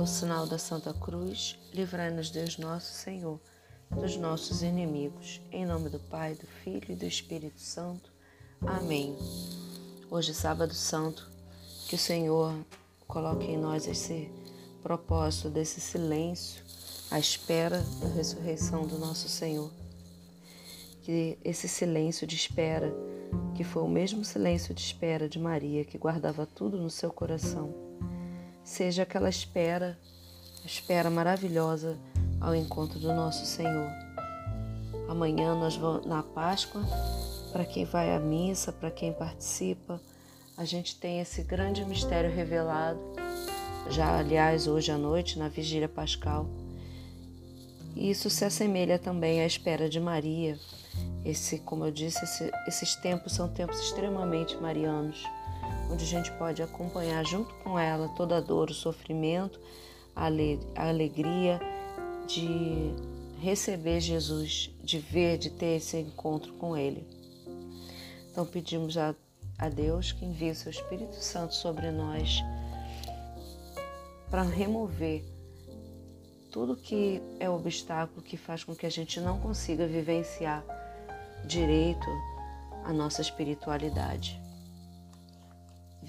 Pelo sinal da Santa Cruz, livrai-nos Deus nosso Senhor dos nossos inimigos. Em nome do Pai, do Filho e do Espírito Santo. Amém. Hoje, sábado santo, que o Senhor coloque em nós esse propósito desse silêncio à espera da ressurreição do nosso Senhor. Que esse silêncio de espera, que foi o mesmo silêncio de espera de Maria, que guardava tudo no seu coração, seja aquela espera, espera maravilhosa ao encontro do nosso Senhor. Amanhã nós vamos na Páscoa, para quem vai à missa, para quem participa, a gente tem esse grande mistério revelado, já aliás hoje à noite na vigília pascal. E isso se assemelha também à espera de Maria. Esse, como eu disse, esse, esses tempos são tempos extremamente marianos onde a gente pode acompanhar junto com ela toda a dor, o sofrimento, a alegria de receber Jesus, de ver, de ter esse encontro com Ele. Então pedimos a, a Deus que envie seu Espírito Santo sobre nós para remover tudo que é obstáculo que faz com que a gente não consiga vivenciar direito a nossa espiritualidade.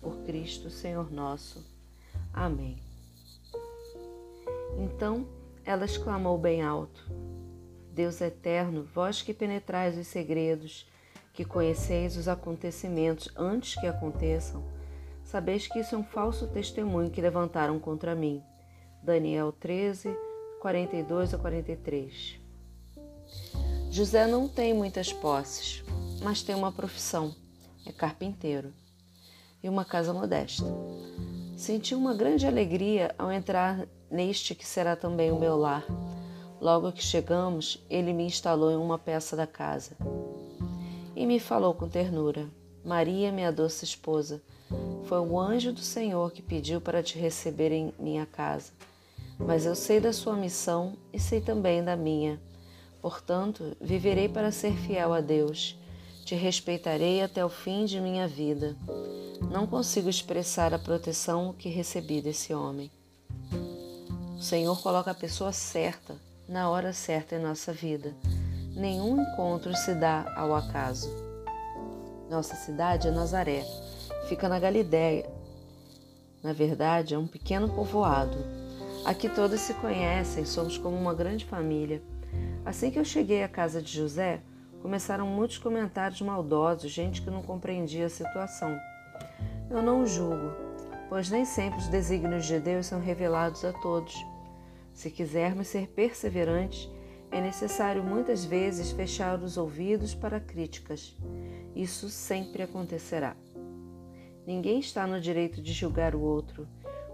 por Cristo, Senhor nosso. Amém. Então ela exclamou bem alto: Deus eterno, vós que penetrais os segredos, que conheceis os acontecimentos antes que aconteçam, sabeis que isso é um falso testemunho que levantaram contra mim. Daniel 13, 42 a 43. José não tem muitas posses, mas tem uma profissão: é carpinteiro e uma casa modesta. Senti uma grande alegria ao entrar neste que será também o meu lar. Logo que chegamos, ele me instalou em uma peça da casa e me falou com ternura: Maria, minha doce esposa, foi o anjo do Senhor que pediu para te receber em minha casa. Mas eu sei da sua missão e sei também da minha. Portanto, viverei para ser fiel a Deus. Te respeitarei até o fim de minha vida. Não consigo expressar a proteção que recebi desse homem. O Senhor coloca a pessoa certa na hora certa em nossa vida. Nenhum encontro se dá ao acaso. Nossa cidade é Nazaré, fica na Galiléia. Na verdade, é um pequeno povoado. Aqui todos se conhecem, somos como uma grande família. Assim que eu cheguei à casa de José, começaram muitos comentários maldosos, gente que não compreendia a situação. Eu não julgo, pois nem sempre os desígnios de Deus são revelados a todos. Se quisermos ser perseverantes, é necessário muitas vezes fechar os ouvidos para críticas. Isso sempre acontecerá. Ninguém está no direito de julgar o outro.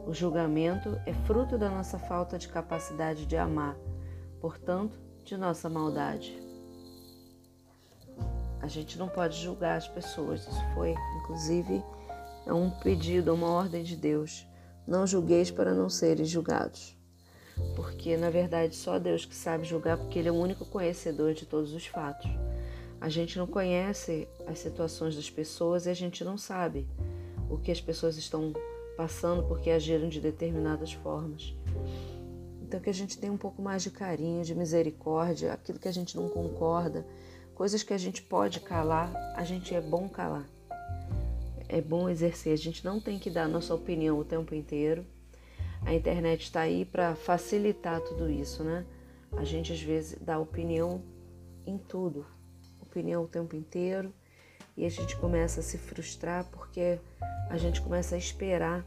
O julgamento é fruto da nossa falta de capacidade de amar, portanto, de nossa maldade. A gente não pode julgar as pessoas. Isso foi, inclusive, um pedido, uma ordem de Deus. Não julgueis para não seres julgados. Porque, na verdade, só Deus que sabe julgar, porque Ele é o único conhecedor de todos os fatos. A gente não conhece as situações das pessoas e a gente não sabe o que as pessoas estão passando porque agiram de determinadas formas. Então, que a gente tenha um pouco mais de carinho, de misericórdia, aquilo que a gente não concorda, coisas que a gente pode calar, a gente é bom calar é bom exercer. A gente não tem que dar nossa opinião o tempo inteiro. A internet está aí para facilitar tudo isso, né? A gente às vezes dá opinião em tudo, opinião o tempo inteiro, e a gente começa a se frustrar porque a gente começa a esperar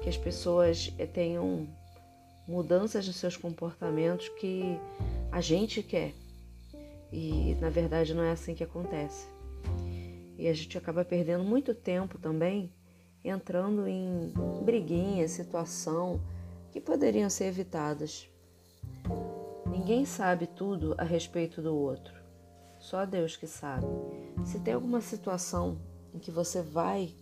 que as pessoas eh, tenham mudanças nos seus comportamentos que a gente quer. E na verdade não é assim que acontece. E a gente acaba perdendo muito tempo também entrando em briguinhas, situação que poderiam ser evitadas. Ninguém sabe tudo a respeito do outro. Só Deus que sabe. Se tem alguma situação em que você vai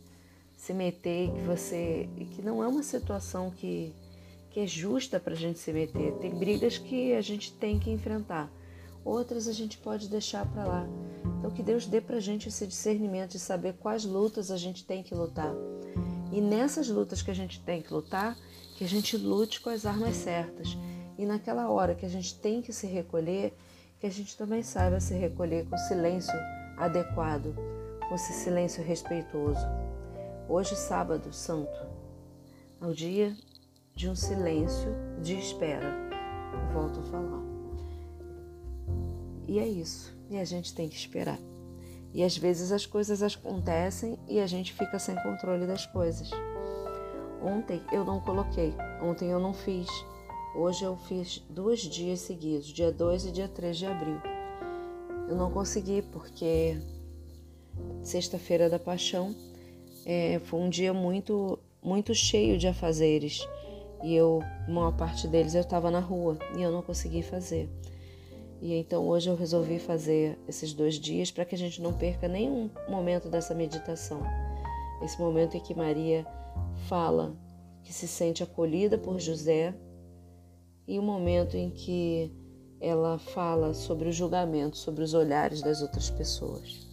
se meter, que você que não é uma situação que que é justa para a gente se meter. Tem brigas que a gente tem que enfrentar, outras a gente pode deixar para lá. Então que Deus dê para a gente esse discernimento de saber quais lutas a gente tem que lutar. E nessas lutas que a gente tem que lutar, que a gente lute com as armas certas. E naquela hora que a gente tem que se recolher, que a gente também saiba se recolher com silêncio adequado, com esse silêncio respeitoso. Hoje, sábado santo, é o dia de um silêncio de espera. Volto a falar. E é isso. E a gente tem que esperar. E às vezes as coisas acontecem e a gente fica sem controle das coisas. Ontem eu não coloquei, ontem eu não fiz. Hoje eu fiz dois dias seguidos, dia 2 e dia 3 de abril. Eu não consegui porque sexta-feira da paixão é, foi um dia muito, muito cheio de afazeres e eu, uma parte deles eu estava na rua e eu não consegui fazer. E então hoje eu resolvi fazer esses dois dias para que a gente não perca nenhum momento dessa meditação. Esse momento em que Maria fala que se sente acolhida por José e o momento em que ela fala sobre o julgamento, sobre os olhares das outras pessoas.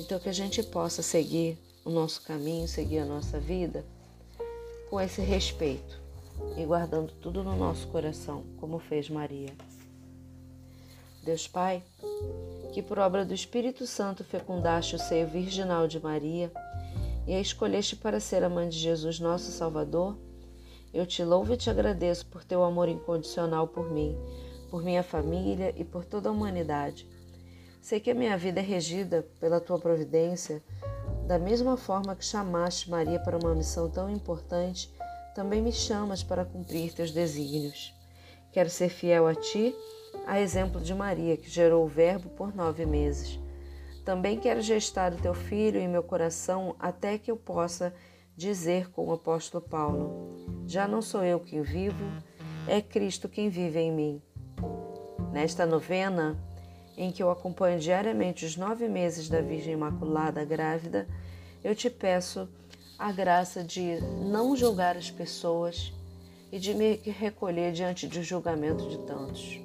Então que a gente possa seguir o nosso caminho, seguir a nossa vida com esse respeito e guardando tudo no nosso coração, como fez Maria. Deus Pai, que por obra do Espírito Santo fecundaste o seio virginal de Maria e a escolheste para ser a mãe de Jesus, nosso Salvador, eu te louvo e te agradeço por teu amor incondicional por mim, por minha família e por toda a humanidade. Sei que a minha vida é regida pela tua providência, da mesma forma que chamaste Maria para uma missão tão importante também me chamas para cumprir teus desígnios. Quero ser fiel a ti, a exemplo de Maria, que gerou o Verbo por nove meses. Também quero gestar o teu filho em meu coração até que eu possa dizer com o apóstolo Paulo: Já não sou eu quem vivo, é Cristo quem vive em mim. Nesta novena, em que eu acompanho diariamente os nove meses da Virgem Imaculada grávida, eu te peço a graça de não julgar as pessoas e de me recolher diante do julgamento de tantos.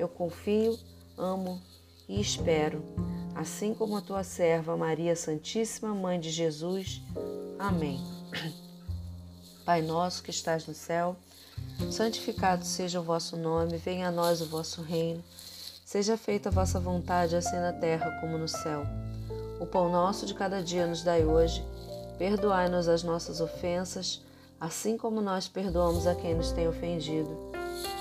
Eu confio, amo e espero, assim como a tua serva Maria Santíssima, Mãe de Jesus. Amém. Pai nosso que estás no céu, santificado seja o vosso nome, venha a nós o vosso reino. Seja feita a vossa vontade, assim na terra como no céu. O pão nosso de cada dia nos dai hoje Perdoai-nos as nossas ofensas, assim como nós perdoamos a quem nos tem ofendido.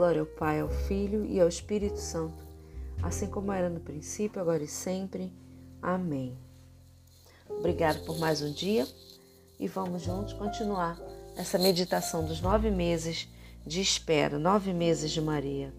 Glória ao Pai, ao Filho e ao Espírito Santo, assim como era no princípio, agora e sempre. Amém. Obrigado por mais um dia e vamos juntos continuar essa meditação dos nove meses de espera, nove meses de Maria.